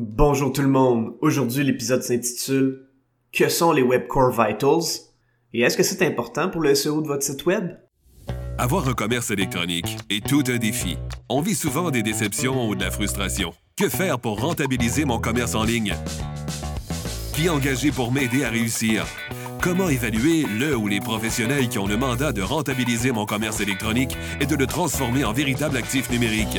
Bonjour tout le monde. Aujourd'hui, l'épisode s'intitule Que sont les Web Core Vitals? Et est-ce que c'est important pour le SEO de votre site web? Avoir un commerce électronique est tout un défi. On vit souvent des déceptions ou de la frustration. Que faire pour rentabiliser mon commerce en ligne? Qui engager pour m'aider à réussir? Comment évaluer le ou les professionnels qui ont le mandat de rentabiliser mon commerce électronique et de le transformer en véritable actif numérique?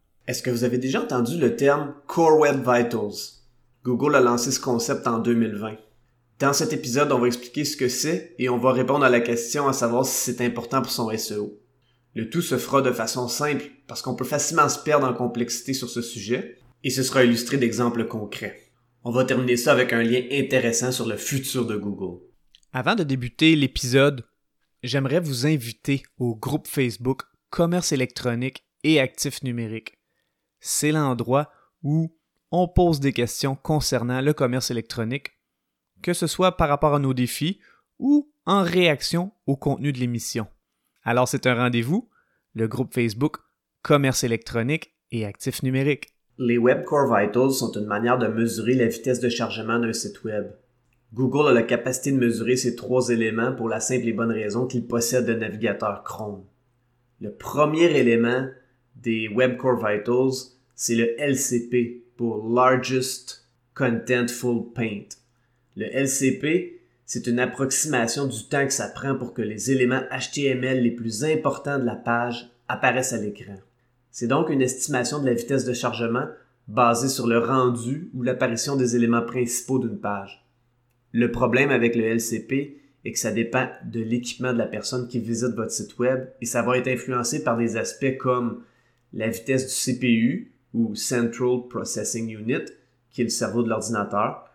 Est-ce que vous avez déjà entendu le terme Core Web Vitals? Google a lancé ce concept en 2020. Dans cet épisode, on va expliquer ce que c'est et on va répondre à la question à savoir si c'est important pour son SEO. Le tout se fera de façon simple parce qu'on peut facilement se perdre en complexité sur ce sujet et ce sera illustré d'exemples concrets. On va terminer ça avec un lien intéressant sur le futur de Google. Avant de débuter l'épisode, j'aimerais vous inviter au groupe Facebook Commerce électronique et actifs numériques c'est l'endroit où on pose des questions concernant le commerce électronique, que ce soit par rapport à nos défis ou en réaction au contenu de l'émission. Alors c'est un rendez-vous, le groupe Facebook Commerce électronique et actifs numériques. Les Web Core Vitals sont une manière de mesurer la vitesse de chargement d'un site web. Google a la capacité de mesurer ces trois éléments pour la simple et bonne raison qu'il possède un navigateur Chrome. Le premier élément des Web Core Vitals, c'est le LCP pour Largest Contentful Paint. Le LCP, c'est une approximation du temps que ça prend pour que les éléments HTML les plus importants de la page apparaissent à l'écran. C'est donc une estimation de la vitesse de chargement basée sur le rendu ou l'apparition des éléments principaux d'une page. Le problème avec le LCP est que ça dépend de l'équipement de la personne qui visite votre site web et ça va être influencé par des aspects comme la vitesse du CPU ou Central Processing Unit, qui est le cerveau de l'ordinateur,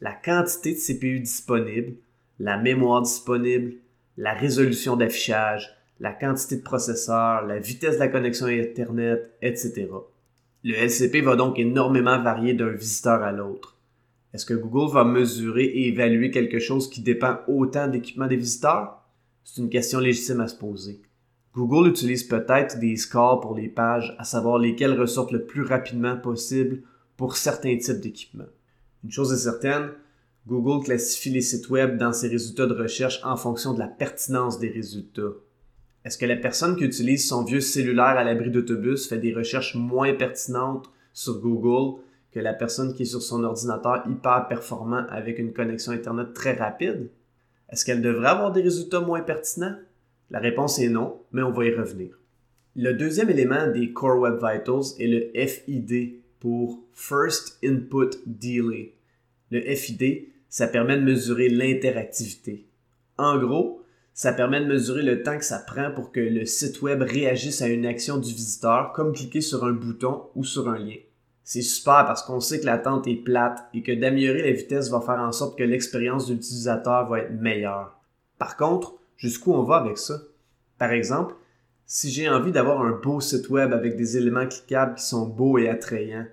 la quantité de CPU disponible, la mémoire disponible, la résolution d'affichage, la quantité de processeur, la vitesse de la connexion Internet, etc. Le LCP va donc énormément varier d'un visiteur à l'autre. Est-ce que Google va mesurer et évaluer quelque chose qui dépend autant d'équipement des visiteurs? C'est une question légitime à se poser. Google utilise peut-être des scores pour les pages, à savoir lesquelles ressortent le plus rapidement possible pour certains types d'équipements. Une chose est certaine, Google classifie les sites web dans ses résultats de recherche en fonction de la pertinence des résultats. Est-ce que la personne qui utilise son vieux cellulaire à l'abri d'autobus fait des recherches moins pertinentes sur Google que la personne qui est sur son ordinateur hyper performant avec une connexion Internet très rapide? Est-ce qu'elle devrait avoir des résultats moins pertinents? La réponse est non, mais on va y revenir. Le deuxième élément des Core Web Vitals est le FID pour First Input Delay. Le FID, ça permet de mesurer l'interactivité. En gros, ça permet de mesurer le temps que ça prend pour que le site web réagisse à une action du visiteur, comme cliquer sur un bouton ou sur un lien. C'est super parce qu'on sait que l'attente est plate et que d'améliorer la vitesse va faire en sorte que l'expérience de l'utilisateur va être meilleure. Par contre, jusqu'où on va avec ça? Par exemple, si j'ai envie d'avoir un beau site web avec des éléments cliquables qui sont beaux et attrayants,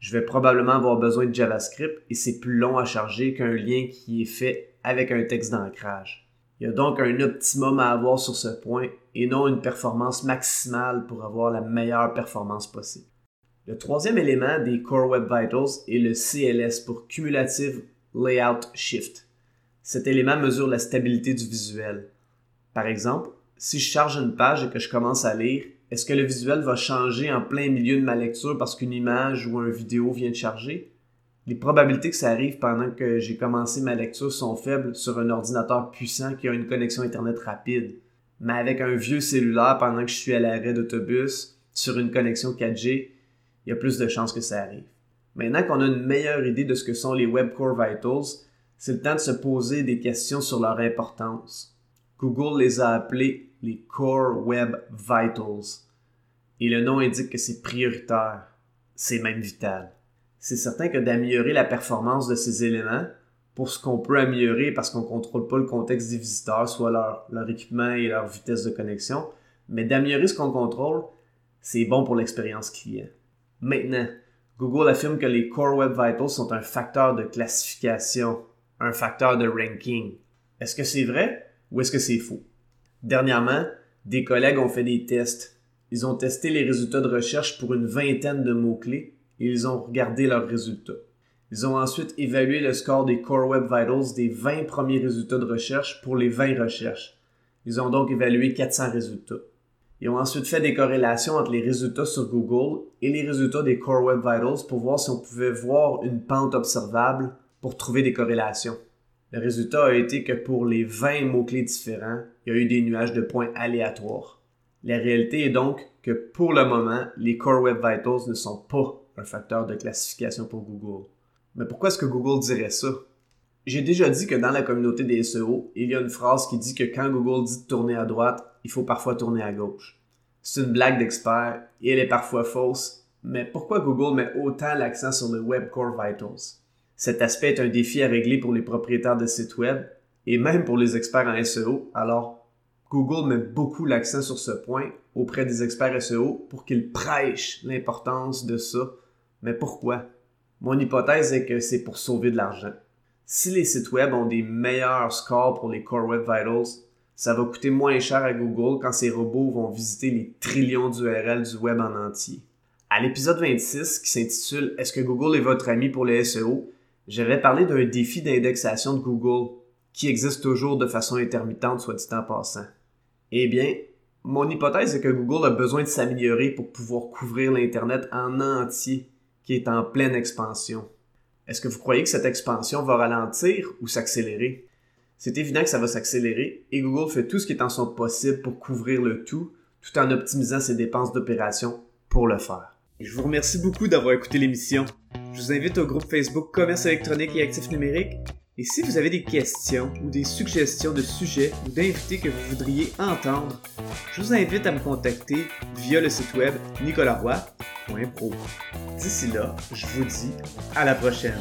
je vais probablement avoir besoin de JavaScript et c'est plus long à charger qu'un lien qui est fait avec un texte d'ancrage. Il y a donc un optimum à avoir sur ce point et non une performance maximale pour avoir la meilleure performance possible. Le troisième élément des Core Web Vitals est le CLS pour Cumulative Layout Shift. Cet élément mesure la stabilité du visuel. Par exemple, si je charge une page et que je commence à lire, est-ce que le visuel va changer en plein milieu de ma lecture parce qu'une image ou une vidéo vient de charger? Les probabilités que ça arrive pendant que j'ai commencé ma lecture sont faibles sur un ordinateur puissant qui a une connexion Internet rapide. Mais avec un vieux cellulaire pendant que je suis à l'arrêt d'autobus sur une connexion 4G, il y a plus de chances que ça arrive. Maintenant qu'on a une meilleure idée de ce que sont les Web Core Vitals, c'est le temps de se poser des questions sur leur importance. Google les a appelés les Core Web Vitals. Et le nom indique que c'est prioritaire, c'est même vital. c'est certain que d'améliorer la performance de ces éléments, pour ce qu'on peut améliorer parce qu'on ne contrôle pas le contexte des visiteurs, soit leur, leur équipement et leur vitesse de connexion, mais d'améliorer ce qu'on contrôle, c'est bon pour l'expérience client. Maintenant, Google affirme que les Core Web Vitals sont un facteur de classification, un facteur de ranking. Est-ce que c'est vrai? Ou est-ce que c'est faux? Dernièrement, des collègues ont fait des tests. Ils ont testé les résultats de recherche pour une vingtaine de mots-clés et ils ont regardé leurs résultats. Ils ont ensuite évalué le score des Core Web Vitals des 20 premiers résultats de recherche pour les 20 recherches. Ils ont donc évalué 400 résultats. Ils ont ensuite fait des corrélations entre les résultats sur Google et les résultats des Core Web Vitals pour voir si on pouvait voir une pente observable pour trouver des corrélations. Le résultat a été que pour les 20 mots-clés différents, il y a eu des nuages de points aléatoires. La réalité est donc que pour le moment, les Core Web Vitals ne sont pas un facteur de classification pour Google. Mais pourquoi est-ce que Google dirait ça? J'ai déjà dit que dans la communauté des SEO, il y a une phrase qui dit que quand Google dit tourner à droite, il faut parfois tourner à gauche. C'est une blague d'expert et elle est parfois fausse, mais pourquoi Google met autant l'accent sur le Web Core Vitals? Cet aspect est un défi à régler pour les propriétaires de sites web et même pour les experts en SEO, alors Google met beaucoup l'accent sur ce point auprès des experts SEO pour qu'ils prêchent l'importance de ça. Mais pourquoi? Mon hypothèse est que c'est pour sauver de l'argent. Si les sites web ont des meilleurs scores pour les Core Web Vitals, ça va coûter moins cher à Google quand ces robots vont visiter les trillions d'URL du web en entier. À l'épisode 26, qui s'intitule Est-ce que Google est votre ami pour les SEO, j'avais parlé d'un défi d'indexation de Google qui existe toujours de façon intermittente, soit dit en passant. Eh bien, mon hypothèse est que Google a besoin de s'améliorer pour pouvoir couvrir l'Internet en entier qui est en pleine expansion. Est-ce que vous croyez que cette expansion va ralentir ou s'accélérer? C'est évident que ça va s'accélérer et Google fait tout ce qui est en son possible pour couvrir le tout, tout en optimisant ses dépenses d'opération pour le faire. Je vous remercie beaucoup d'avoir écouté l'émission. Je vous invite au groupe Facebook Commerce électronique et actifs numériques. Et si vous avez des questions ou des suggestions de sujets ou d'invités que vous voudriez entendre, je vous invite à me contacter via le site web nicolaroy.pro. D'ici là, je vous dis à la prochaine.